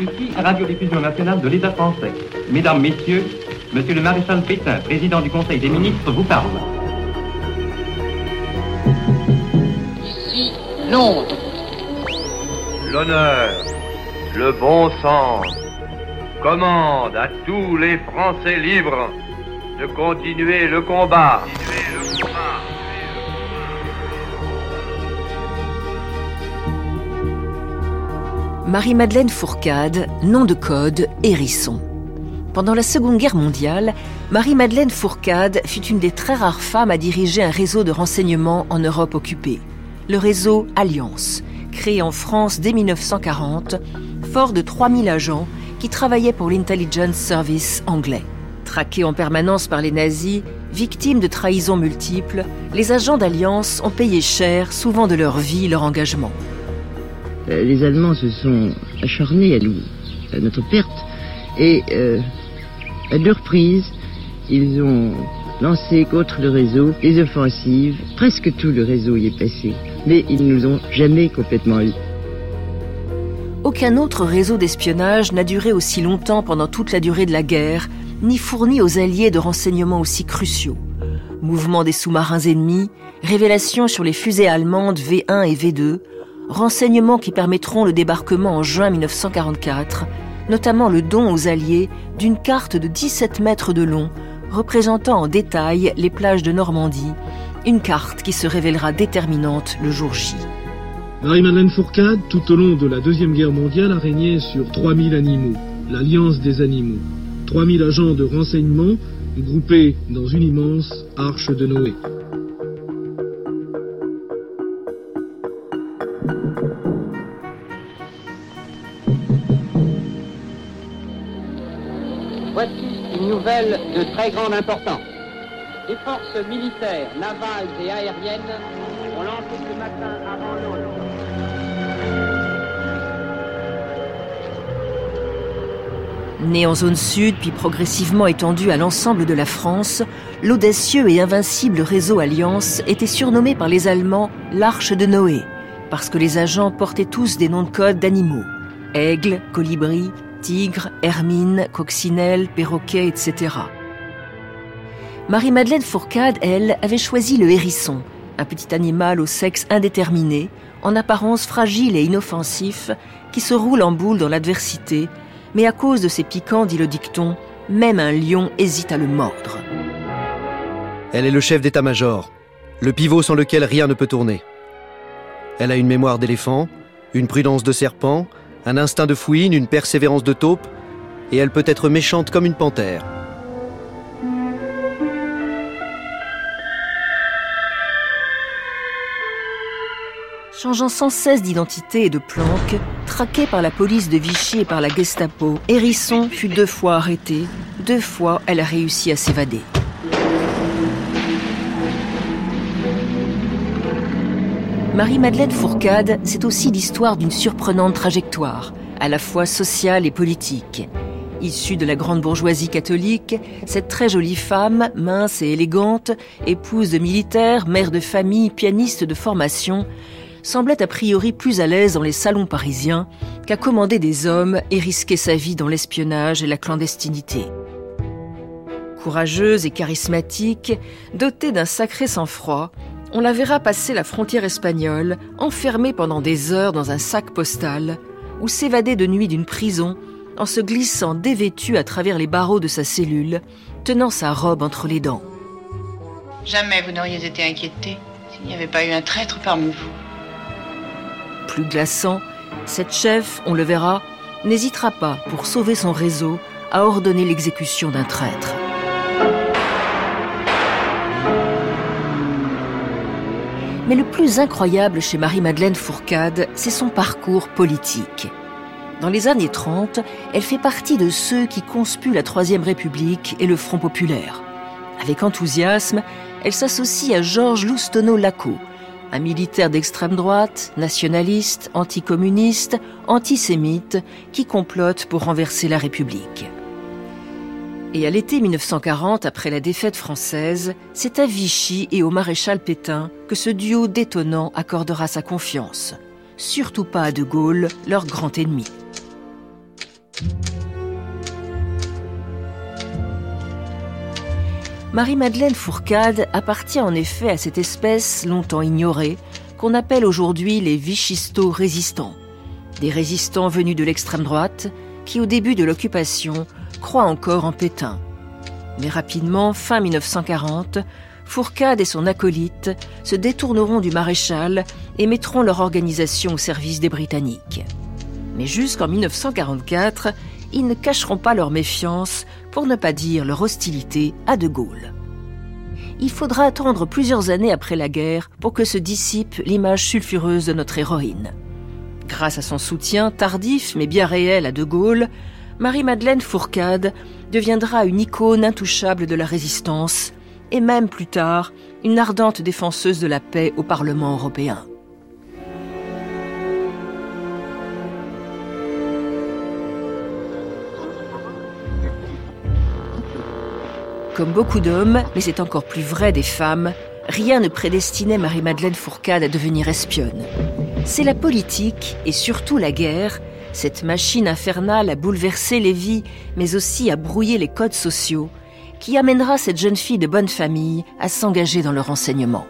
Ici, Radiodiffusion nationale de l'État français. Mesdames, Messieurs, Monsieur le maréchal Pétain, président du Conseil des ministres, vous parle. Ici, Londres. L'honneur, le bon sens commande à tous les Français libres de continuer le combat. Marie-Madeleine Fourcade, nom de code Hérisson. Pendant la Seconde Guerre mondiale, Marie-Madeleine Fourcade fut une des très rares femmes à diriger un réseau de renseignement en Europe occupée, le réseau Alliance, créé en France dès 1940, fort de 3000 agents qui travaillaient pour l'Intelligence Service anglais. Traqués en permanence par les nazis, victimes de trahisons multiples, les agents d'Alliance ont payé cher, souvent de leur vie, leur engagement. Euh, les Allemands se sont acharnés à, notre perte et euh, à deux reprises, ils ont lancé contre le réseau des offensives. Presque tout le réseau y est passé, mais ils ne nous ont jamais complètement eu. Aucun autre réseau d'espionnage n'a duré aussi longtemps pendant toute la durée de la guerre, ni fourni aux Alliés de renseignements aussi cruciaux. Mouvement des sous-marins ennemis, révélations sur les fusées allemandes V1 et V2, renseignements qui permettront le débarquement en juin 1944, notamment le don aux Alliés d'une carte de 17 mètres de long, représentant en détail les plages de Normandie, une carte qui se révélera déterminante le jour J. Marie-Madeleine Fourcade, tout au long de la Deuxième Guerre mondiale, a régné sur 3000 animaux, l'Alliance des animaux. 3000 agents de renseignement groupés dans une immense arche de Noé. De très grande importance. Les forces militaires, navales et aériennes ont lancé ce matin avant l'aube Né en zone sud puis progressivement étendu à l'ensemble de la France, l'audacieux et invincible réseau Alliance était surnommé par les Allemands l'Arche de Noé, parce que les agents portaient tous des noms de code d'animaux. Aigle, colibri, tigre, hermine, coccinelle, perroquet, etc. Marie-Madeleine Fourcade, elle, avait choisi le hérisson, un petit animal au sexe indéterminé, en apparence fragile et inoffensif, qui se roule en boule dans l'adversité, mais à cause de ses piquants, dit le dicton, même un lion hésite à le mordre. Elle est le chef d'état-major, le pivot sans lequel rien ne peut tourner. Elle a une mémoire d'éléphant, une prudence de serpent, un instinct de fouine, une persévérance de taupe, et elle peut être méchante comme une panthère. Changeant sans cesse d'identité et de planque, traquée par la police de Vichy et par la Gestapo, Hérisson fut deux fois arrêtée. Deux fois, elle a réussi à s'évader. Marie-Madeleine Fourcade, c'est aussi l'histoire d'une surprenante trajectoire, à la fois sociale et politique. Issue de la grande bourgeoisie catholique, cette très jolie femme, mince et élégante, épouse de militaires, mère de famille, pianiste de formation, semblait a priori plus à l'aise dans les salons parisiens qu'à commander des hommes et risquer sa vie dans l'espionnage et la clandestinité. Courageuse et charismatique, dotée d'un sacré sang-froid, on la verra passer la frontière espagnole, enfermée pendant des heures dans un sac postal, ou s'évader de nuit d'une prison en se glissant dévêtue à travers les barreaux de sa cellule, tenant sa robe entre les dents. Jamais vous n'auriez été inquiété s'il n'y avait pas eu un traître parmi vous. Plus glaçant, cette chef, on le verra, n'hésitera pas, pour sauver son réseau, à ordonner l'exécution d'un traître. Mais le plus incroyable chez Marie-Madeleine Fourcade, c'est son parcours politique. Dans les années 30, elle fait partie de ceux qui conspuent la Troisième République et le Front populaire. Avec enthousiasme, elle s'associe à Georges Loustono-Laco, un militaire d'extrême droite, nationaliste, anticommuniste, antisémite, qui complote pour renverser la République. Et à l'été 1940, après la défaite française, c'est à Vichy et au maréchal Pétain que ce duo détonnant accordera sa confiance. Surtout pas à De Gaulle, leur grand ennemi. Marie-Madeleine Fourcade appartient en effet à cette espèce longtemps ignorée qu'on appelle aujourd'hui les vichistos résistants. Des résistants venus de l'extrême droite qui, au début de l'occupation, croient encore en Pétain. Mais rapidement, fin 1940, Fourcade et son acolyte se détourneront du maréchal et mettront leur organisation au service des Britanniques. Mais jusqu'en 1944, ils ne cacheront pas leur méfiance, pour ne pas dire leur hostilité à De Gaulle. Il faudra attendre plusieurs années après la guerre pour que se dissipe l'image sulfureuse de notre héroïne. Grâce à son soutien tardif mais bien réel à De Gaulle, Marie-Madeleine Fourcade deviendra une icône intouchable de la résistance et même plus tard une ardente défenseuse de la paix au Parlement européen. Comme beaucoup d'hommes, mais c'est encore plus vrai des femmes, rien ne prédestinait Marie-Madeleine Fourcade à devenir espionne. C'est la politique, et surtout la guerre, cette machine infernale à bouleverser les vies, mais aussi à brouiller les codes sociaux, qui amènera cette jeune fille de bonne famille à s'engager dans le renseignement.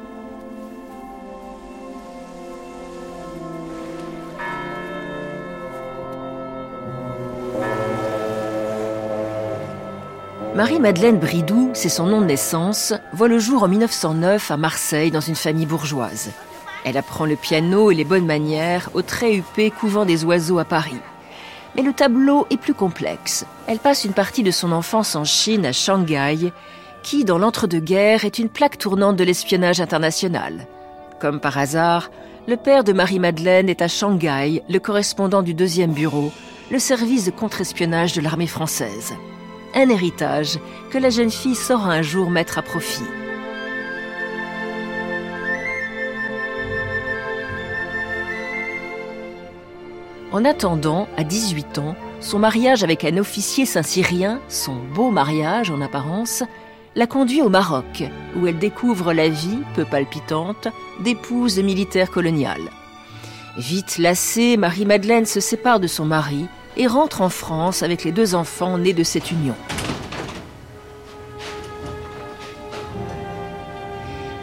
Marie-Madeleine Bridou, c'est son nom de naissance, voit le jour en 1909 à Marseille dans une famille bourgeoise. Elle apprend le piano et les bonnes manières au très huppé couvent des oiseaux à Paris. Mais le tableau est plus complexe. Elle passe une partie de son enfance en Chine, à Shanghai, qui, dans l'entre-deux-guerres, est une plaque tournante de l'espionnage international. Comme par hasard, le père de Marie-Madeleine est à Shanghai, le correspondant du deuxième bureau, le service de contre-espionnage de l'armée française un héritage que la jeune fille saura un jour mettre à profit. En attendant, à 18 ans, son mariage avec un officier saint-syrien, son beau mariage en apparence, la conduit au Maroc, où elle découvre la vie, peu palpitante, d'épouse militaire colonial. Vite lassée, Marie-Madeleine se sépare de son mari et rentre en France avec les deux enfants nés de cette union.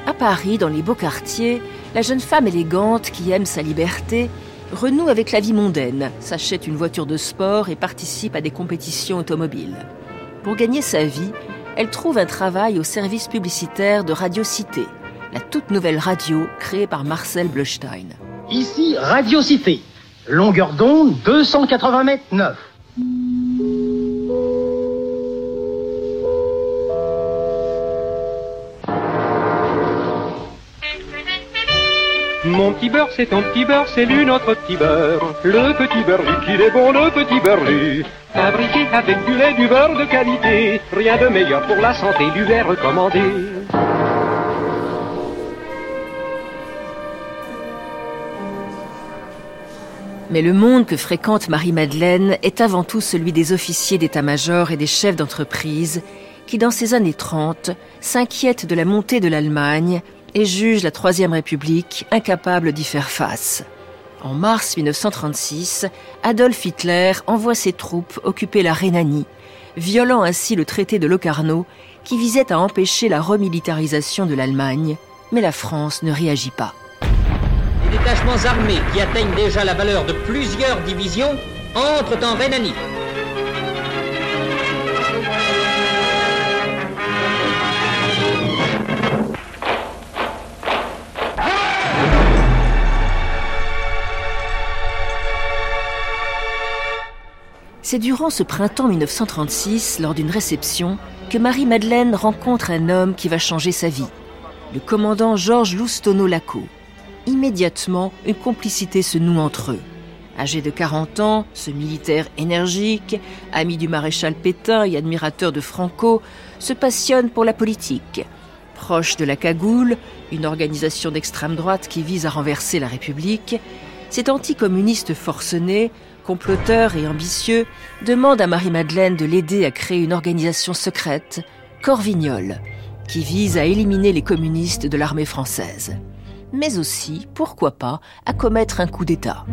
À Paris, dans les beaux quartiers, la jeune femme élégante qui aime sa liberté renoue avec la vie mondaine, s'achète une voiture de sport et participe à des compétitions automobiles. Pour gagner sa vie, elle trouve un travail au service publicitaire de Radio Cité, la toute nouvelle radio créée par Marcel Bleustein. Ici Radio Cité, Longueur d'onde 280 mètres 9. Mon petit beurre, c'est ton petit beurre, c'est lui notre petit beurre. Le petit beurre qu'il est bon, le petit beurre lui. Fabriqué avec du lait, du beurre de qualité. Rien de meilleur pour la santé, lui est recommandé. Mais le monde que fréquente Marie-Madeleine est avant tout celui des officiers d'état-major et des chefs d'entreprise qui, dans ces années 30, s'inquiètent de la montée de l'Allemagne et jugent la Troisième République incapable d'y faire face. En mars 1936, Adolf Hitler envoie ses troupes occuper la Rhénanie, violant ainsi le traité de Locarno qui visait à empêcher la remilitarisation de l'Allemagne, mais la France ne réagit pas détachements armés qui atteignent déjà la valeur de plusieurs divisions entrent en Rhénanie. C'est durant ce printemps 1936, lors d'une réception, que Marie-Madeleine rencontre un homme qui va changer sa vie, le commandant Georges Loustono-Laco immédiatement, une complicité se noue entre eux. Âgé de 40 ans, ce militaire énergique, ami du maréchal Pétain et admirateur de Franco, se passionne pour la politique. Proche de la Cagoule, une organisation d'extrême droite qui vise à renverser la République, cet anticommuniste forcené, comploteur et ambitieux, demande à Marie-Madeleine de l'aider à créer une organisation secrète, Corvignol, qui vise à éliminer les communistes de l'armée française. mais aussi, pourquoi pas, à commettre un coup d'État.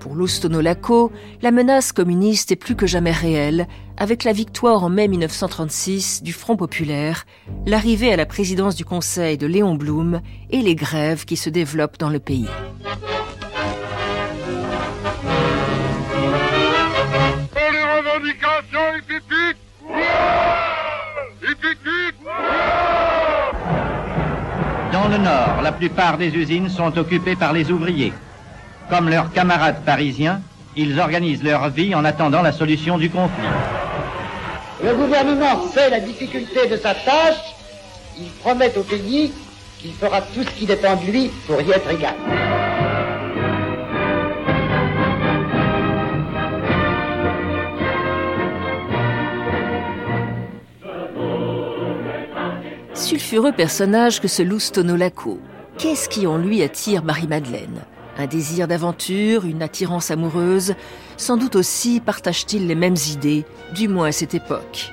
Pour l'Ostono-Laco, la menace communiste est plus que jamais réelle, avec la victoire en mai 1936 du Front populaire, l'arrivée à la présidence du Conseil de Léon Blum et les grèves qui se développent dans le pays. Le nord, la plupart des usines sont occupées par les ouvriers. Comme leurs camarades parisiens, ils organisent leur vie en attendant la solution du conflit. Le gouvernement sait la difficulté de sa tâche. Il promet au pays qu'il fera tout ce qui dépend de lui pour y être égal. Sulfureux personnage que ce Loustono Laco. Qu'est-ce qui en lui attire Marie-Madeleine? Un désir d'aventure, une attirance amoureuse? Sans doute aussi partagent-ils les mêmes idées, du moins à cette époque.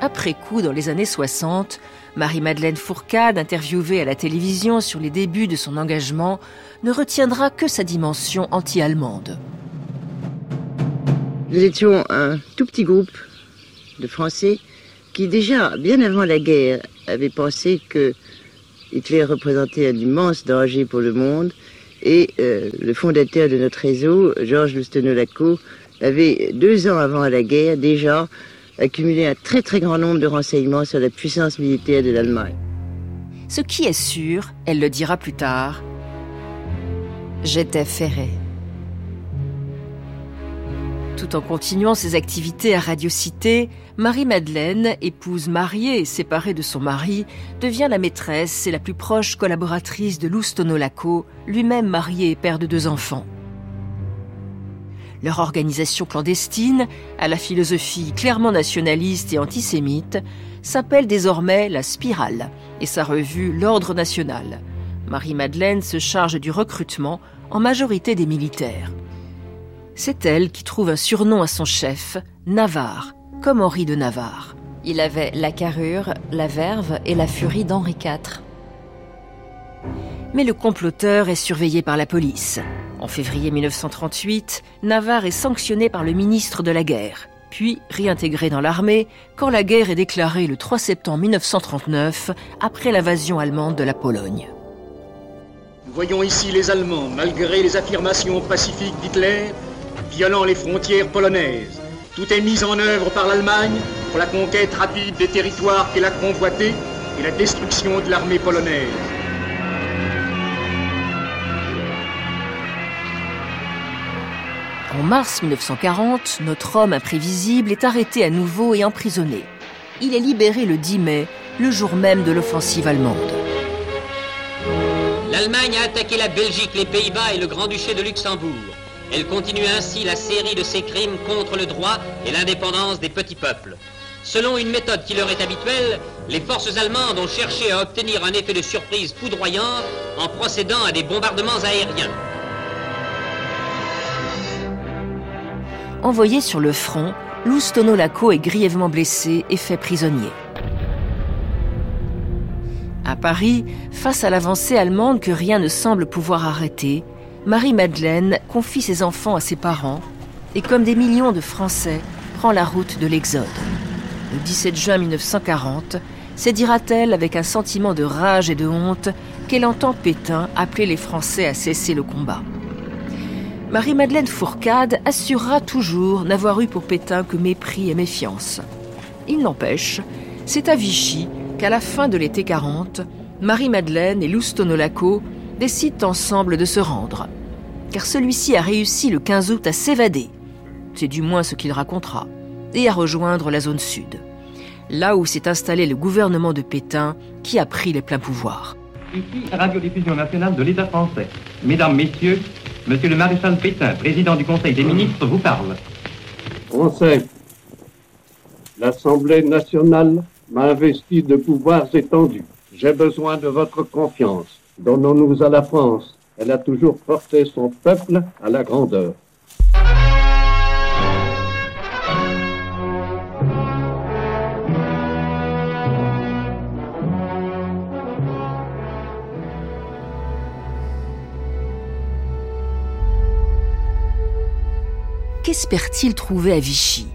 Après coup, dans les années 60, Marie-Madeleine Fourcade, interviewée à la télévision sur les débuts de son engagement, ne retiendra que sa dimension anti-allemande. Nous étions un tout petit groupe de Français qui déjà, bien avant la guerre, avaient pensé que Hitler représentait un immense danger pour le monde et euh, le fondateur de notre réseau, Georges Lustenolaco, avait deux ans avant la guerre déjà accumulé un très très grand nombre de renseignements sur la puissance militaire de l'Allemagne. Ce qui est sûr, elle le dira plus tard, j'étais ferré. Tout en continuant ses activités à Radio Cité, Marie-Madeleine, épouse mariée et séparée de son mari, devient la maîtresse et la plus proche collaboratrice de Loustono Laco, lui-même marié et père de deux enfants. Leur organisation clandestine, à la philosophie clairement nationaliste et antisémite, s'appelle désormais La Spirale et sa revue L'Ordre National. Marie-Madeleine se charge du recrutement, en majorité des militaires. C'est elle qui trouve un surnom à son chef, Navarre, comme Henri de Navarre. Il avait la carrure, la verve et la furie d'Henri IV. Mais le comploteur est surveillé par la police. En février 1938, Navarre est sanctionné par le ministre de la Guerre, puis réintégré dans l'armée quand la guerre est déclarée le 3 septembre 1939 après l'invasion allemande de la Pologne. Nous voyons ici les Allemands, malgré les affirmations pacifiques d'Hitler, violant les frontières polonaises. Tout est mis en œuvre par l'Allemagne pour la conquête rapide des territoires qu'elle a convoités et la destruction de l'armée polonaise. En mars 1940, notre homme imprévisible est arrêté à nouveau et emprisonné. Il est libéré le 10 mai, le jour même de l'offensive allemande. L'Allemagne a attaqué la Belgique, les Pays-Bas et le Grand-Duché de Luxembourg. Elle continue ainsi la série de ses crimes contre le droit et l'indépendance des petits peuples. Selon une méthode qui leur est habituelle, les forces allemandes ont cherché à obtenir un effet de surprise foudroyant en procédant à des bombardements aériens. Envoyé sur le front, Loustono Laco est grièvement blessé et fait prisonnier. À Paris, face à l'avancée allemande que rien ne semble pouvoir arrêter, Marie-Madeleine confie ses enfants à ses parents et, comme des millions de Français, prend la route de l'Exode. Le 17 juin 1940, c'est dira-t-elle avec un sentiment de rage et de honte qu'elle entend Pétain appeler les Français à cesser le combat. Marie-Madeleine Fourcade assurera toujours n'avoir eu pour Pétain que mépris et méfiance. Il n'empêche, c'est à Vichy qu'à la fin de l'été 40, Marie-Madeleine et Loustono Laco décident ensemble de se rendre. Car celui-ci a réussi le 15 août à s'évader, c'est du moins ce qu'il racontera, et à rejoindre la zone sud, là où s'est installé le gouvernement de Pétain qui a pris les pleins pouvoirs. Ici, Radiodiffusion nationale de l'État français. Mesdames, Messieurs, Monsieur le maréchal Pétain, président du Conseil des ministres, vous parle. Français, l'Assemblée nationale m'a investi de pouvoirs étendus. J'ai besoin de votre confiance. Donnons-nous à la France. Elle a toujours porté son peuple à la grandeur. Qu'espère-t-il trouver à Vichy?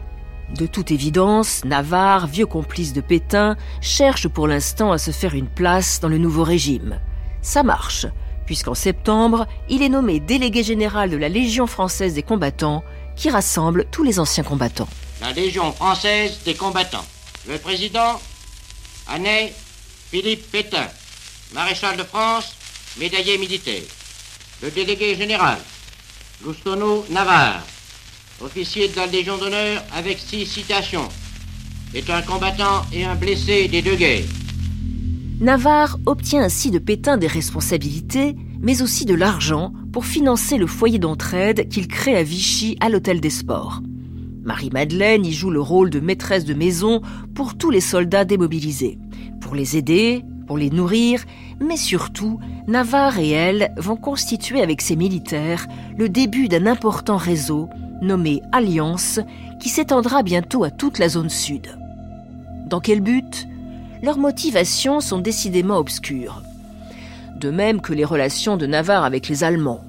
De toute évidence, Navarre, vieux complice de Pétain, cherche pour l'instant à se faire une place dans le nouveau régime. Ça marche, puisqu'en septembre, il est nommé délégué général de la Légion française des combattants, qui rassemble tous les anciens combattants. La Légion française des combattants. Le président, Année Philippe Pétain. Maréchal de France, médaillé militaire. Le délégué général, Loustono Navarre, officier de la Légion d'honneur avec six citations, est un combattant et un blessé des deux guerres. Navarre obtient ainsi de Pétain des responsabilités, mais aussi de l'argent pour financer le foyer d'entraide qu'il crée à Vichy à l'Hôtel des Sports. Marie-Madeleine y joue le rôle de maîtresse de maison pour tous les soldats démobilisés, pour les aider, pour les nourrir, mais surtout, Navarre et elle vont constituer avec ses militaires le début d'un important réseau nommé Alliance qui s'étendra bientôt à toute la zone sud. Dans quel but? Leurs motivations sont décidément obscures. De même que les relations de Navarre avec les Allemands.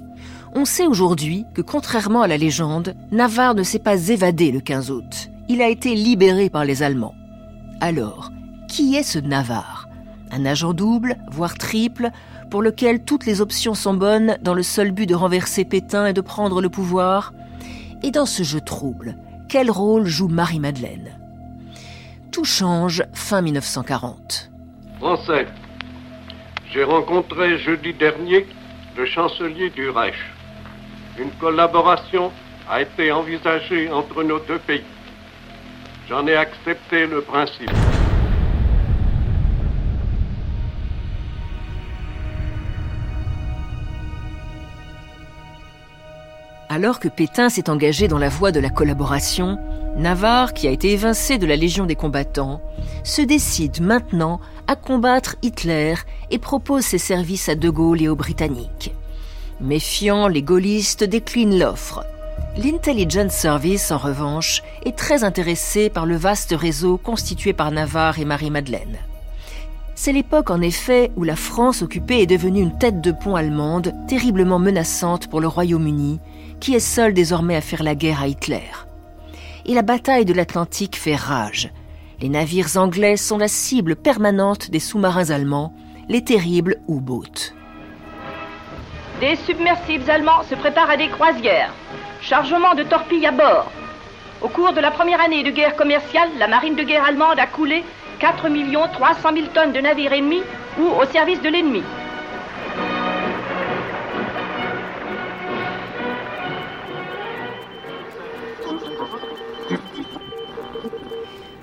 On sait aujourd'hui que contrairement à la légende, Navarre ne s'est pas évadé le 15 août. Il a été libéré par les Allemands. Alors, qui est ce Navarre? Un agent double, voire triple, pour lequel toutes les options sont bonnes dans le seul but de renverser Pétain et de prendre le pouvoir? Et dans ce jeu trouble, quel rôle joue Marie-Madeleine? Tout change fin 1940. Français, j'ai rencontré jeudi dernier le chancelier du Reich. Une collaboration a été envisagée entre nos deux pays. J'en ai accepté le principe. Alors que Pétain s'est engagé dans la voie de la collaboration, Navarre, qui a été évincé de la Légion des combattants, se décide maintenant à combattre Hitler et propose ses services à De Gaulle et aux Britanniques. Méfiant, les gaullistes déclinent l'offre. L'Intelligence Service, en revanche, est très intéressé par le vaste réseau constitué par Navarre et Marie-Madeleine. C'est l'époque en effet où la France occupée est devenue une tête de pont allemande terriblement menaçante pour le Royaume-Uni, qui est seul désormais à faire la guerre à Hitler. Et la bataille de l'Atlantique fait rage. Les navires anglais sont la cible permanente des sous-marins allemands, les terribles U-boats. Des submersibles allemands se préparent à des croisières. Chargement de torpilles à bord. Au cours de la première année de guerre commerciale, la marine de guerre allemande a coulé 4 300 000 tonnes de navires ennemis ou au service de l'ennemi.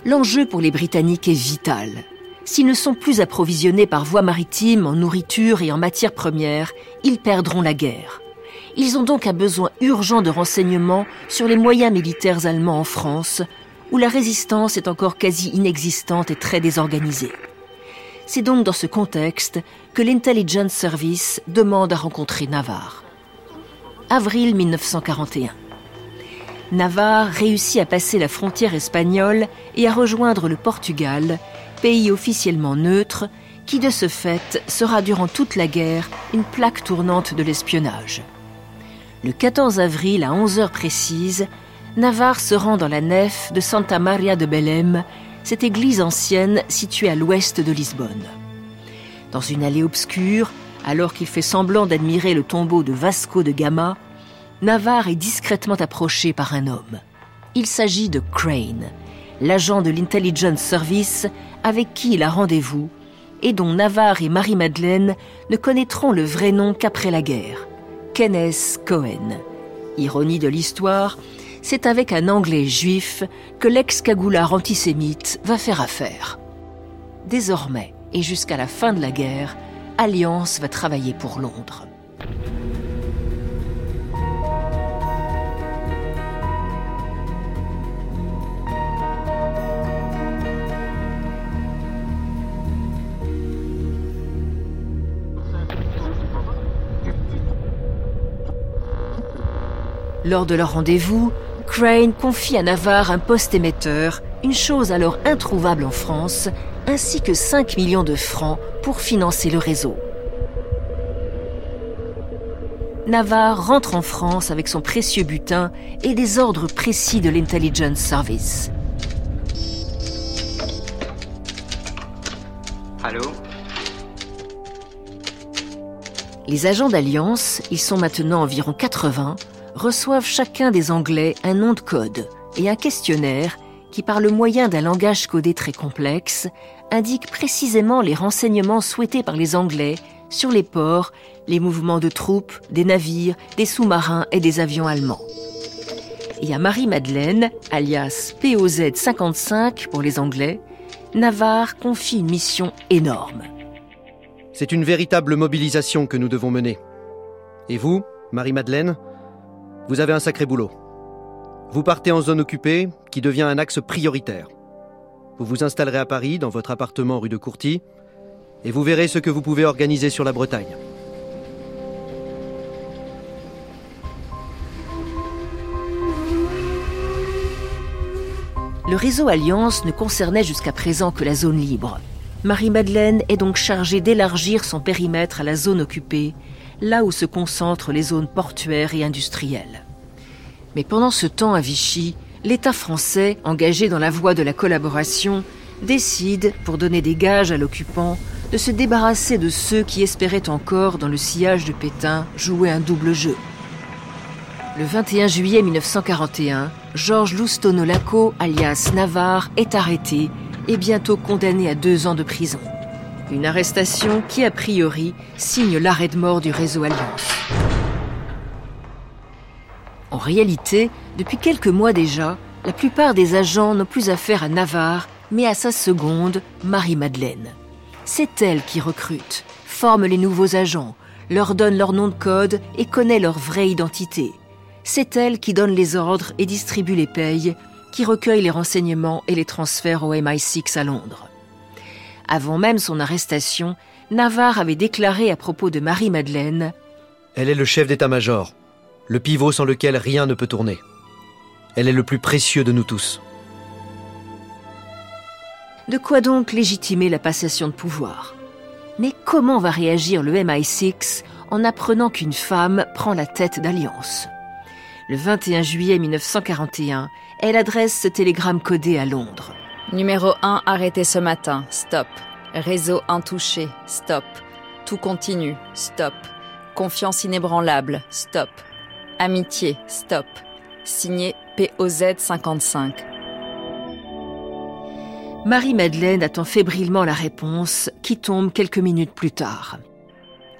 L'enjeu pour les Britanniques est vital. S'ils ne sont plus approvisionnés par voie maritime en nourriture et en matières premières, ils perdront la guerre. Ils ont donc un besoin urgent de renseignements sur les moyens militaires allemands en France, où la résistance est encore quasi inexistante et très désorganisée. C'est donc dans ce contexte que l'Intelligence Service demande à rencontrer Navarre. Avril 1941. Navarre réussit à passer la frontière espagnole et à rejoindre le Portugal, pays officiellement neutre, qui de ce fait sera durant toute la guerre une plaque tournante de l'espionnage. Le 14 avril à 11 heures précises, Navarre se rend dans la nef de Santa Maria de Belém, cette église ancienne située à l'ouest de Lisbonne. Dans une allée obscure, alors qu'il fait semblant d'admirer le tombeau de Vasco de Gama, Navarre est discrètement approché par un homme. Il s'agit de Crane, l'agent de l'Intelligence Service avec qui il a rendez-vous et dont Navarre et Marie-Madeleine ne connaîtront le vrai nom qu'après la guerre. Kenneth Cohen. Ironie de l'histoire, c'est avec un Anglais juif que l'ex-cagoulard antisémite va faire affaire. Désormais, et jusqu'à la fin de la guerre, Alliance va travailler pour Londres. Lors de leur rendez-vous, Crane confie à Navarre un poste émetteur, une chose alors introuvable en France, ainsi que 5 millions de francs pour financer le réseau. Navarre rentre en France avec son précieux butin et des ordres précis de l'Intelligence Service. Allô? Les agents d'Alliance, ils sont maintenant environ 80, reçoivent chacun des Anglais un nom de code et un questionnaire qui, par le moyen d'un langage codé très complexe, indique précisément les renseignements souhaités par les Anglais sur les ports, les mouvements de troupes, des navires, des sous-marins et des avions allemands. Et à Marie-Madeleine, alias POZ 55 pour les Anglais, Navarre confie une mission énorme. C'est une véritable mobilisation que nous devons mener. Et vous, Marie-Madeleine, vous avez un sacré boulot. Vous partez en zone occupée, qui devient un axe prioritaire. Vous vous installerez à Paris, dans votre appartement rue de Courty, et vous verrez ce que vous pouvez organiser sur la Bretagne. Le réseau Alliance ne concernait jusqu'à présent que la zone libre. Marie-Madeleine est donc chargée d'élargir son périmètre à la zone occupée, là où se concentrent les zones portuaires et industrielles. Mais pendant ce temps à Vichy, l'État français, engagé dans la voie de la collaboration, décide, pour donner des gages à l'occupant, de se débarrasser de ceux qui espéraient encore, dans le sillage de Pétain, jouer un double jeu. Le 21 juillet 1941, Georges Loustono-Laco, alias Navarre, est arrêté et bientôt condamné à deux ans de prison. Une arrestation qui, a priori, signe l'arrêt de mort du réseau Alliance. En réalité, depuis quelques mois déjà, la plupart des agents n'ont plus affaire à Navarre, mais à sa seconde, Marie-Madeleine. C'est elle qui recrute, forme les nouveaux agents, leur donne leur nom de code et connaît leur vraie identité. C'est elle qui donne les ordres et distribue les payes, qui recueille les renseignements et les transfère au MI6 à Londres. Avant même son arrestation, Navarre avait déclaré à propos de Marie-Madeleine Elle est le chef d'état-major, le pivot sans lequel rien ne peut tourner. Elle est le plus précieux de nous tous. De quoi donc légitimer la passation de pouvoir? Mais comment va réagir le MI6 en apprenant qu'une femme prend la tête d'Alliance? Le 21 juillet 1941, elle adresse ce télégramme codé à Londres. Numéro 1 arrêté ce matin, stop. Réseau intouché, stop. Tout continue, stop. Confiance inébranlable, stop. Amitié, stop. Signé POZ 55. Marie-Madeleine attend fébrilement la réponse qui tombe quelques minutes plus tard.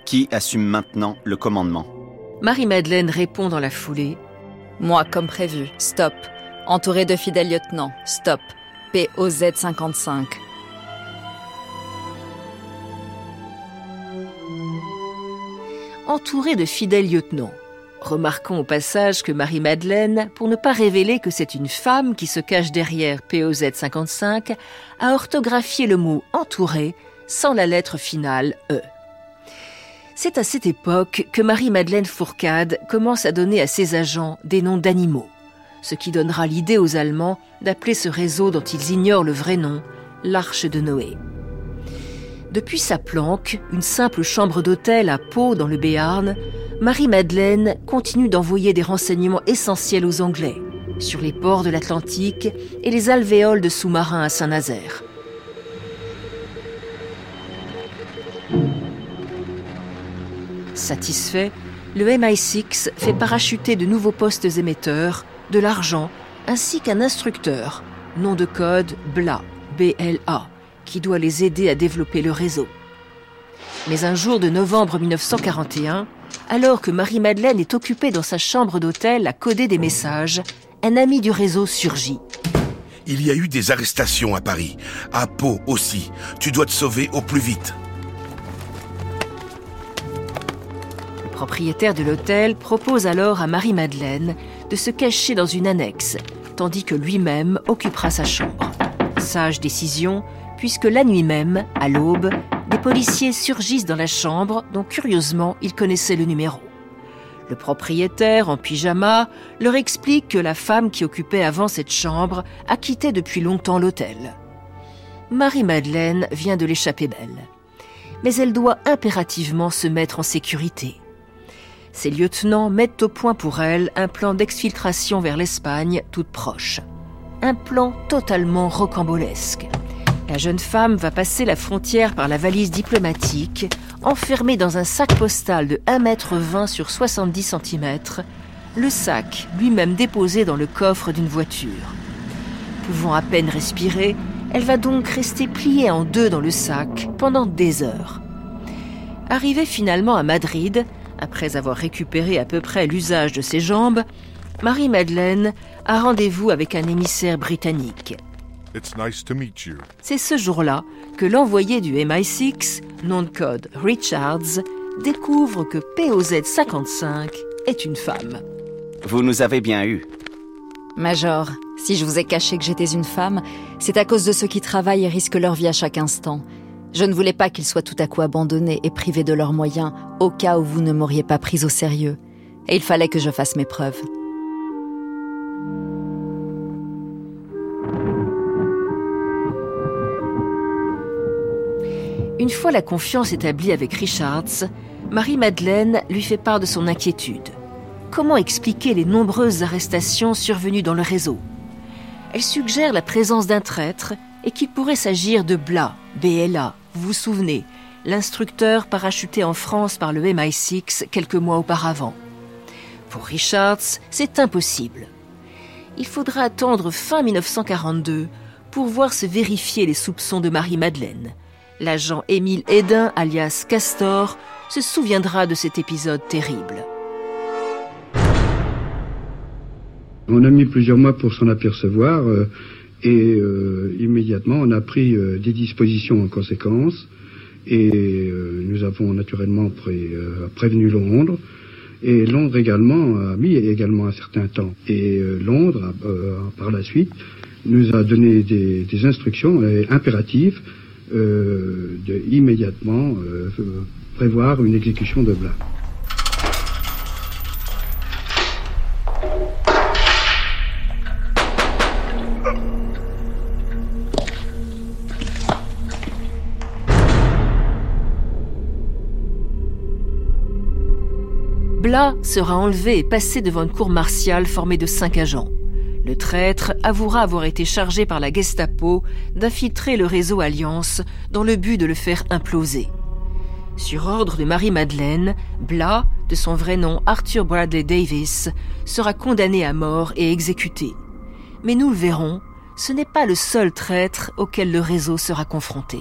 Qui assume maintenant le commandement? Marie-Madeleine répond dans la foulée. Moi, comme prévu, stop. Entouré de fidèles lieutenants, stop. POZ 55. Entouré de fidèles lieutenants. Remarquons au passage que Marie-Madeleine, pour ne pas révéler que c'est une femme qui se cache derrière POZ 55, a orthographié le mot entouré sans la lettre finale E. C'est à cette époque que Marie-Madeleine Fourcade commence à donner à ses agents des noms d'animaux, ce qui donnera l'idée aux Allemands d'appeler ce réseau dont ils ignorent le vrai nom l'Arche de Noé. Depuis sa planque, une simple chambre d'hôtel à Pau dans le Béarn, Marie-Madeleine continue d'envoyer des renseignements essentiels aux Anglais sur les ports de l'Atlantique et les alvéoles de sous-marins à Saint-Nazaire. Satisfait, le MI6 fait parachuter de nouveaux postes émetteurs, de l'argent, ainsi qu'un instructeur, nom de code BLA, BLA, qui doit les aider à développer le réseau. Mais un jour de novembre 1941, alors que Marie-Madeleine est occupée dans sa chambre d'hôtel à coder des messages, un ami du réseau surgit. Il y a eu des arrestations à Paris, à Pau aussi. Tu dois te sauver au plus vite. Propriétaire de l'hôtel propose alors à Marie-Madeleine de se cacher dans une annexe, tandis que lui-même occupera sa chambre. Sage décision, puisque la nuit même, à l'aube, des policiers surgissent dans la chambre dont curieusement ils connaissaient le numéro. Le propriétaire, en pyjama, leur explique que la femme qui occupait avant cette chambre a quitté depuis longtemps l'hôtel. Marie-Madeleine vient de l'échapper belle. Mais elle doit impérativement se mettre en sécurité. Ses lieutenants mettent au point pour elle un plan d'exfiltration vers l'Espagne toute proche. Un plan totalement rocambolesque. La jeune femme va passer la frontière par la valise diplomatique, enfermée dans un sac postal de 1,20 m sur 70 cm, le sac lui-même déposé dans le coffre d'une voiture. Pouvant à peine respirer, elle va donc rester pliée en deux dans le sac pendant des heures. Arrivée finalement à Madrid, après avoir récupéré à peu près l'usage de ses jambes, Marie-Madeleine a rendez-vous avec un émissaire britannique. C'est ce jour-là que l'envoyé du MI6, nom de code Richards, découvre que POZ 55 est une femme. Vous nous avez bien eu. Major, si je vous ai caché que j'étais une femme, c'est à cause de ceux qui travaillent et risquent leur vie à chaque instant. Je ne voulais pas qu'ils soient tout à coup abandonnés et privés de leurs moyens, au cas où vous ne m'auriez pas prise au sérieux. Et il fallait que je fasse mes preuves. Une fois la confiance établie avec Richards, Marie-Madeleine lui fait part de son inquiétude. Comment expliquer les nombreuses arrestations survenues dans le réseau? Elle suggère la présence d'un traître et qu'il pourrait s'agir de Bla, BLA, vous vous souvenez, l'instructeur parachuté en France par le MI6 quelques mois auparavant. Pour Richards, c'est impossible. Il faudra attendre fin 1942 pour voir se vérifier les soupçons de Marie-Madeleine L'agent Émile Hédin, alias Castor, se souviendra de cet épisode terrible. On a mis plusieurs mois pour s'en apercevoir euh, et euh, immédiatement on a pris euh, des dispositions en conséquence. Et nous avons naturellement prévenu Londres. Et Londres également a mis également un certain temps. Et Londres par la suite nous a donné des, des instructions impératives euh, de immédiatement euh, prévoir une exécution de Blas. Sera enlevé et passé devant une cour martiale formée de cinq agents. Le traître avouera avoir été chargé par la Gestapo d'infiltrer le réseau Alliance dans le but de le faire imploser. Sur ordre de Marie-Madeleine, Blas, de son vrai nom Arthur Bradley Davis, sera condamné à mort et exécuté. Mais nous le verrons, ce n'est pas le seul traître auquel le réseau sera confronté.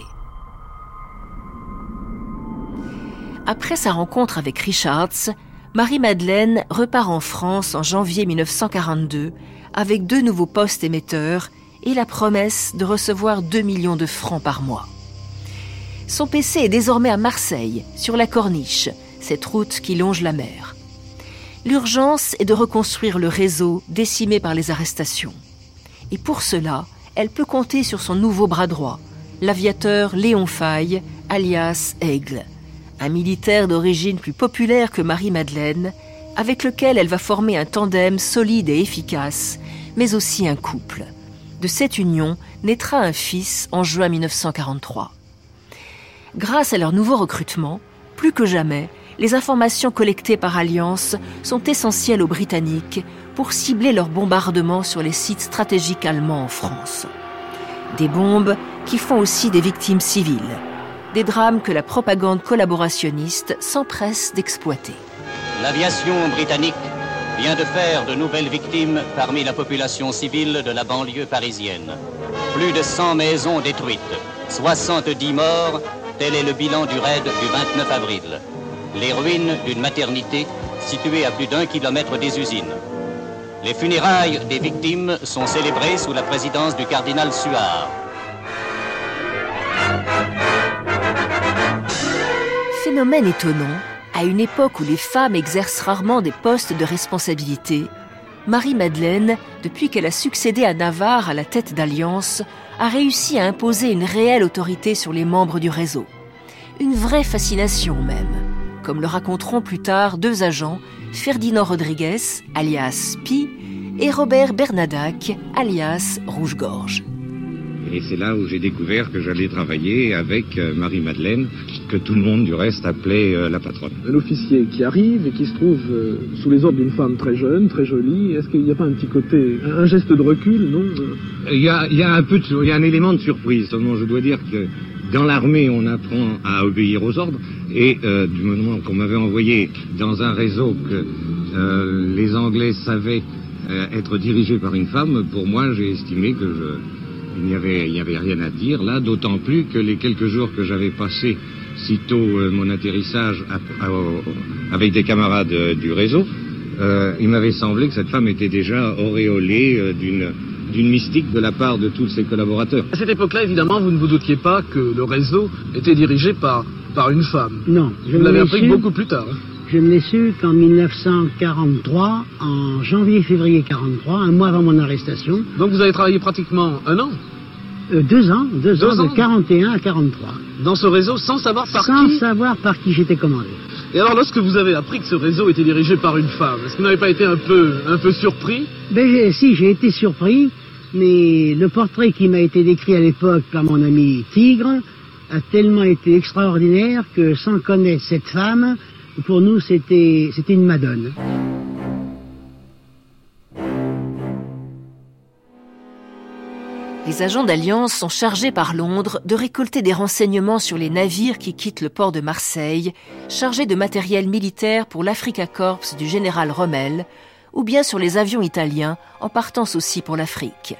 Après sa rencontre avec Richards, Marie-Madeleine repart en France en janvier 1942 avec deux nouveaux postes émetteurs et la promesse de recevoir 2 millions de francs par mois. Son PC est désormais à Marseille, sur la Corniche, cette route qui longe la mer. L'urgence est de reconstruire le réseau décimé par les arrestations. Et pour cela, elle peut compter sur son nouveau bras droit, l'aviateur Léon Faye, alias Aigle, un militaire d'origine plus populaire que Marie-Madeleine, avec lequel elle va former un tandem solide et efficace, mais aussi un couple. De cette union naîtra un fils en juin 1943. Grâce à leur nouveau recrutement, plus que jamais, les informations collectées par Alliance sont essentielles aux Britanniques pour cibler leurs bombardements sur les sites stratégiques allemands en France. Des bombes qui font aussi des victimes civiles, des drames que la propagande collaborationniste s'empresse d'exploiter. L'aviation britannique vient de faire de nouvelles victimes parmi la population civile de la banlieue parisienne. Plus de 100 maisons détruites, 70 morts, tel est le bilan du raid du 29 avril. Les ruines d'une maternité située à plus d'un kilomètre des usines. Les funérailles des victimes sont célébrées sous la présidence du cardinal Suard. Phénomène étonnant, à une époque où les femmes exercent rarement des postes de responsabilité, Marie-Madeleine, depuis qu'elle a succédé à Navarre à la tête d'Alliance, a réussi à imposer une réelle autorité sur les membres du réseau. Une vraie fascination même, comme le raconteront plus tard deux agents, Ferdinand Rodriguez, alias Pi, et Robert Bernadac, alias Rouge-Gorge. Et c'est là où j'ai découvert que j'allais travailler avec euh, Marie-Madeleine, que tout le monde du reste appelait euh, la patronne. Un officier qui arrive et qui se trouve euh, sous les ordres d'une femme très jeune, très jolie, est-ce qu'il n'y a pas un petit côté, un, un geste de recul, non Il y a, il y a un peu, de, il y a un élément de surprise. Seulement, je dois dire que dans l'armée, on apprend à obéir aux ordres. Et euh, du moment qu'on m'avait envoyé dans un réseau que les Anglais savaient être dirigé par une femme, pour moi, j'ai estimé que je, il n'y avait, il n'y avait rien à dire là, d'autant plus que les quelques jours que j'avais passés sitôt euh, mon atterrissage à- à- au- avec des camarades euh, du réseau, euh, il m'avait semblé que cette femme était déjà auréolée euh, d'une d'une mystique de la part de tous ses collaborateurs. À cette époque-là, évidemment, vous ne vous doutiez pas que le réseau était dirigé par, par une femme. Non, je Vous l'ai appris beaucoup plus tard. hein. Je ne l'ai su qu'en 1943, en janvier-février 43, un mois avant mon arrestation. Donc vous avez travaillé pratiquement un an Euh, deux ans, deux, Deux ans, ans de 41 à 43. dans ce réseau sans savoir par sans qui savoir par qui j'étais commandé. Et alors, lorsque vous avez appris que ce réseau était dirigé par une femme, est-ce que vous n'avez pas été un peu, un peu surpris? Ben, si, j'ai été surpris, mais le portrait qui m'a été décrit à l'époque par mon ami Tigre a tellement été extraordinaire que sans connaître cette femme, pour nous, c'était c'était une madone. Les agents d'Alliance sont chargés par Londres de récolter des renseignements sur les navires qui quittent le port de Marseille, chargés de matériel militaire pour l'Africa Corps du général Rommel, ou bien sur les avions italiens en partance aussi pour l'Afrique.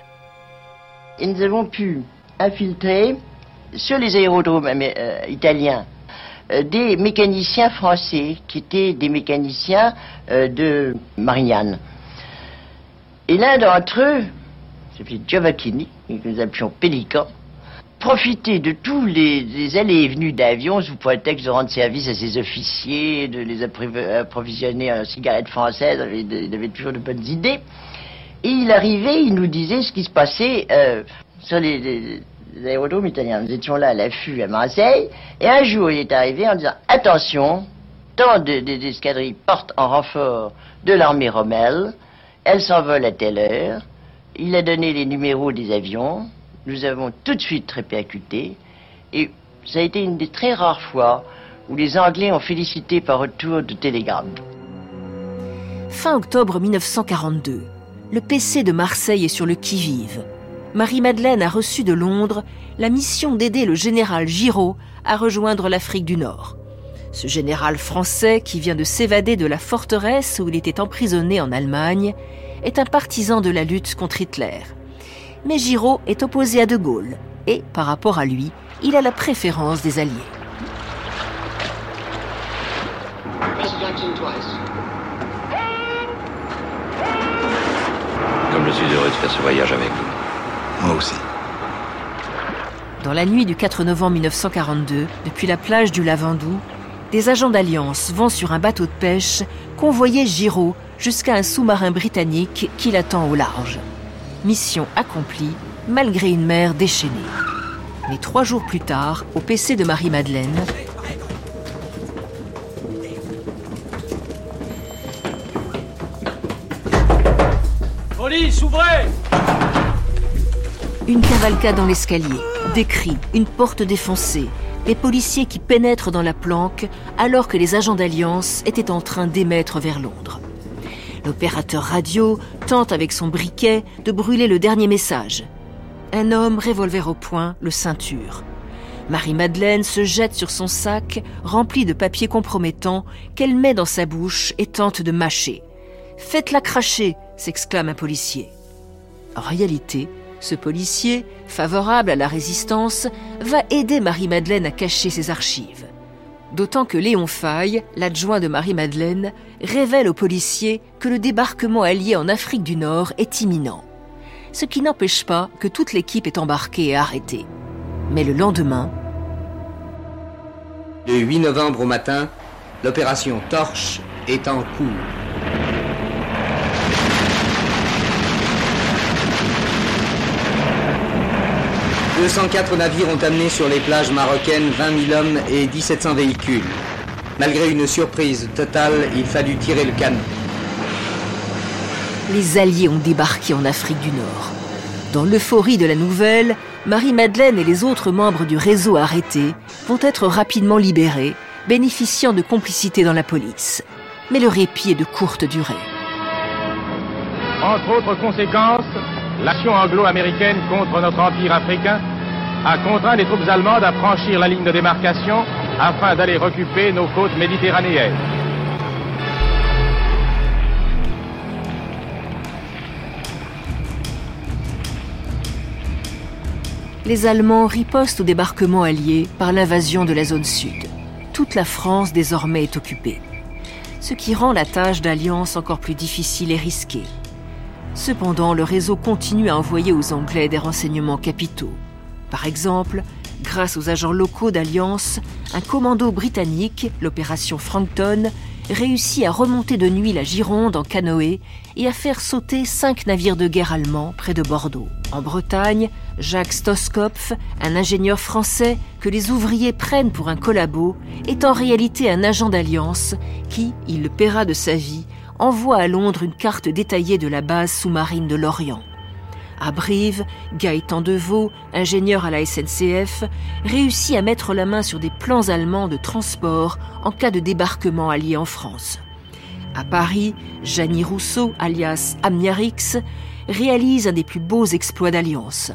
Et nous avons pu infiltrer sur les aérodromes euh, italiens des mécaniciens français qui étaient des mécaniciens euh, de Marignane. Et l'un d'entre eux, s'appelait Giovacchini, que nous appelions Pélican, profitait de tous les, allées et venues d'avions sous prétexte de rendre service à ses officiers, de les approvisionner en cigarettes françaises, il avait, toujours de bonnes idées. Et il arrivait, il nous disait ce qui se passait euh, sur les- italiens. Nous étions là à l'affût à Marseille, et un jour il est arrivé en disant Attention, tant de- de- d'escadrilles portent en renfort de l'armée Rommel, elles s'envolent à telle heure. Il a donné les numéros des avions, nous avons tout de suite répercuté, et ça a été une des très rares fois où les Anglais ont félicité par retour de télégramme. Fin octobre 1942, le PC de Marseille est sur le qui-vive. Marie-Madeleine a reçu de Londres la mission d'aider le général Giraud à rejoindre l'Afrique du Nord. Ce général français, qui vient de s'évader de la forteresse où il était emprisonné en Allemagne, est un partisan de la lutte contre Hitler. Mais Giraud est opposé à De Gaulle, et, par rapport à lui, il a la préférence des Alliés. Comme je suis heureux de faire ce voyage avec vous. Dans la nuit du 4 novembre 1942, depuis la plage du Lavandou, des agents d'Alliance vont sur un bateau de pêche convoyer Giraud jusqu'à un sous-marin britannique qui l'attend au large. Mission accomplie malgré une mer déchaînée. Mais trois jours plus tard, au PC de Marie-Madeleine, Une cavalcade dans l'escalier, des cris, une porte défoncée, des policiers qui pénètrent dans la planque alors que les agents d'Alliance étaient en train d'émettre vers Londres. L'opérateur radio tente avec son briquet de brûler le dernier message. Un homme, revolver au poing, le ceinture. Marie-Madeleine se jette sur son sac rempli de papiers compromettants qu'elle met dans sa bouche et tente de mâcher. Faites-la cracher s'exclame un policier. En réalité, ce policier, favorable à la résistance, va aider Marie-Madeleine à cacher ses archives. D'autant que Léon Faye, l'adjoint de Marie-Madeleine, révèle aux policiers que le débarquement allié en Afrique du Nord est imminent. Ce qui n'empêche pas que toute l'équipe est embarquée et arrêtée. Mais le lendemain, Le 8 novembre au matin, l'opération Torche est en cours. « 204 navires ont amené sur les plages marocaines 20 000 hommes et 1700 véhicules. Malgré une surprise totale, il fallut tirer le canon. les Alliés ont débarqué en Afrique du Nord. Dans l'euphorie de la nouvelle, Marie-Madeleine et les autres membres du réseau arrêtés vont être rapidement libérés, bénéficiant de complicité dans la police. Mais le répit est de courte durée. Entre autres conséquences, l'action anglo-américaine contre notre empire africain a contraint les troupes allemandes à franchir la ligne de démarcation afin d'aller recupérer nos côtes méditerranéennes. Les Allemands ripostent au débarquement allié par l'invasion de la zone sud. Toute la France désormais est occupée, ce qui rend la tâche d'alliance encore plus difficile et risquée. Cependant, le réseau continue à envoyer aux Anglais des renseignements capitaux. Par exemple, grâce aux agents locaux d'Alliance, un commando britannique, l'opération Frankton, réussit à remonter de nuit la Gironde en canoë et à faire sauter cinq navires de guerre allemands près de Bordeaux. En Bretagne, Jacques Stoskopf, un ingénieur français que les ouvriers prennent pour un collabo, est en réalité un agent d'alliance qui, il le paiera de sa vie, envoie à Londres une carte détaillée de la base sous-marine de l'Orient. À Brive, Gaëtan Deveau, ingénieur à la SNCF, réussit à mettre la main sur des plans allemands de transport en cas de débarquement allié en France. À Paris, Janie Rousseau, alias Amniarix, réalise un des plus beaux exploits d'alliance.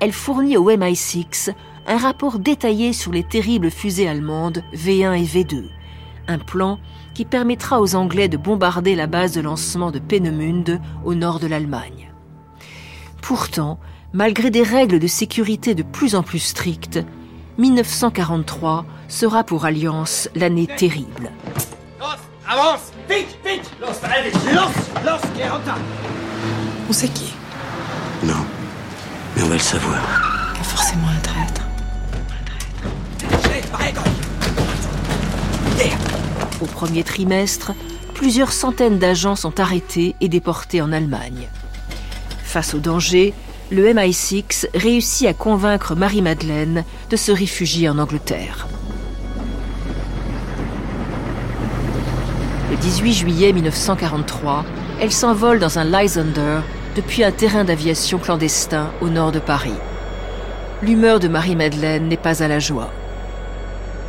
Elle fournit au MI6 un rapport détaillé sur les terribles fusées allemandes V1 et V2, un plan qui permettra aux Anglais de bombarder la base de lancement de Peenemünde au nord de l'Allemagne. Pourtant, malgré des règles de sécurité de plus en plus strictes, 1943 sera pour Alliance l'année terrible. Avance Vite, vite Los, allez, los, los, On sait qui? Non, mais on va le savoir. Il y a forcément un traître. Au premier trimestre, plusieurs centaines d'agents sont arrêtés et déportés en Allemagne. Face au danger, le MI6 réussit à convaincre Marie-Madeleine de se réfugier en Angleterre. Le 18 juillet 1943, elle s'envole dans un Lysander depuis un terrain d'aviation clandestin au nord de Paris. L'humeur de Marie-Madeleine n'est pas à la joie.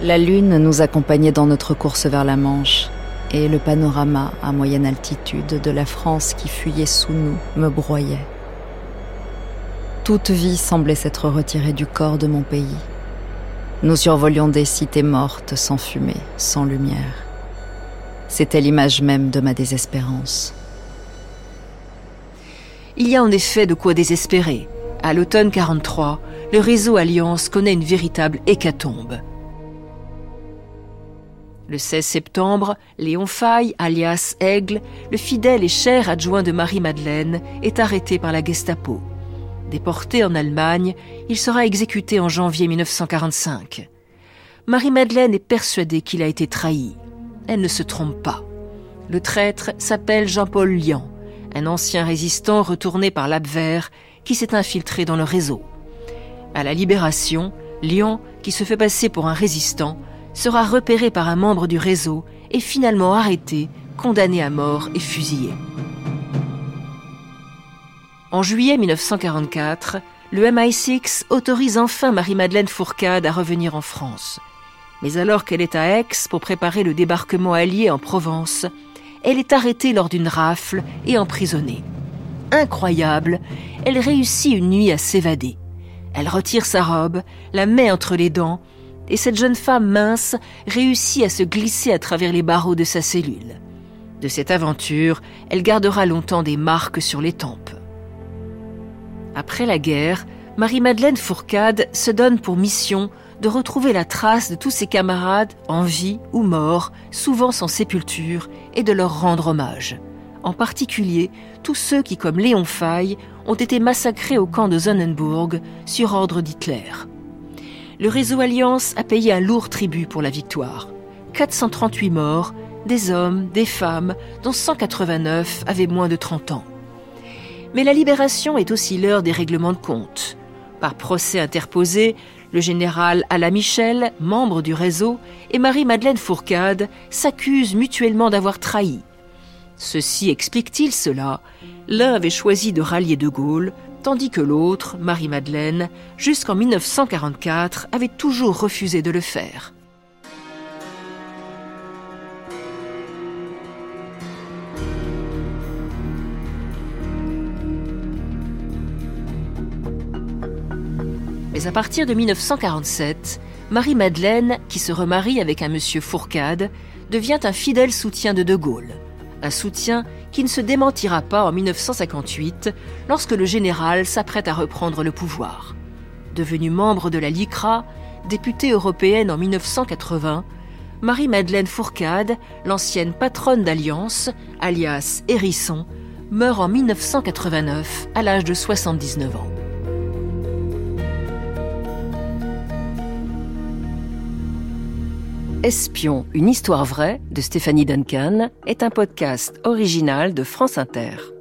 La lune nous accompagnait dans notre course vers la Manche, et le panorama à moyenne altitude de la France qui fuyait sous nous me broyait. Toute vie semblait s'être retirée du corps de mon pays. Nous survolions des cités mortes, sans fumée, sans lumière. C'était l'image même de ma désespérance. Il y a en effet de quoi désespérer. À l'automne 43, le réseau Alliance connaît une véritable hécatombe. Le 16 septembre, Léon Faye, alias Aigle, le fidèle et cher adjoint de Marie-Madeleine, est arrêté par la Gestapo. Déporté en Allemagne, il sera exécuté en janvier 1945. Marie-Madeleine est persuadée qu'il a été trahi. Elle ne se trompe pas. Le traître s'appelle Jean-Paul Lian, un ancien résistant retourné par l'Abwehr qui s'est infiltré dans le réseau. À la libération, Lian, qui se fait passer pour un résistant, sera repéré par un membre du réseau et finalement arrêté, condamné à mort et fusillé. En juillet 1944, le MI6 autorise enfin Marie-Madeleine Fourcade à revenir en France. Mais alors qu'elle est à Aix pour préparer le débarquement allié en Provence, elle est arrêtée lors d'une rafle et emprisonnée. Incroyable, elle réussit une nuit à s'évader. Elle retire sa robe, la met entre les dents et cette jeune femme mince réussit à se glisser à travers les barreaux de sa cellule. De cette aventure, elle gardera longtemps des marques sur les tempes. Après la guerre, Marie-Madeleine Fourcade se donne pour mission de retrouver la trace de tous ses camarades en vie ou morts, souvent sans sépulture, et de leur rendre hommage. En particulier, tous ceux qui, comme Léon Faye, ont été massacrés au camp de Sonnenburg sur ordre d'Hitler le réseau Alliance a payé un lourd tribut pour la victoire. 438 morts, des hommes, des femmes, dont 189 avaient moins de 30 ans. Mais la libération est aussi l'heure des règlements de compte. Par procès interposé, le général Alain Michel, membre du réseau, et Marie-Madeleine Fourcade s'accusent mutuellement d'avoir trahi. Ceci explique-t-il cela? L'un avait choisi de rallier De Gaulle, tandis que l'autre, Marie-Madeleine, jusqu'en 1944, avait toujours refusé de le faire. Mais à partir de 1947, Marie-Madeleine, qui se remarie avec un monsieur Fourcade, devient un fidèle soutien de De Gaulle. Un soutien qui ne se démentira pas en 1958 lorsque le général s'apprête à reprendre le pouvoir. Devenue membre de la LICRA, députée européenne en 1980, Marie-Madeleine Fourcade, l'ancienne patronne d'Alliance, alias Hérisson, meurt en 1989 à l'âge de 79 ans. Espion, une histoire vraie de Stéphanie Duncan est un podcast original de France Inter.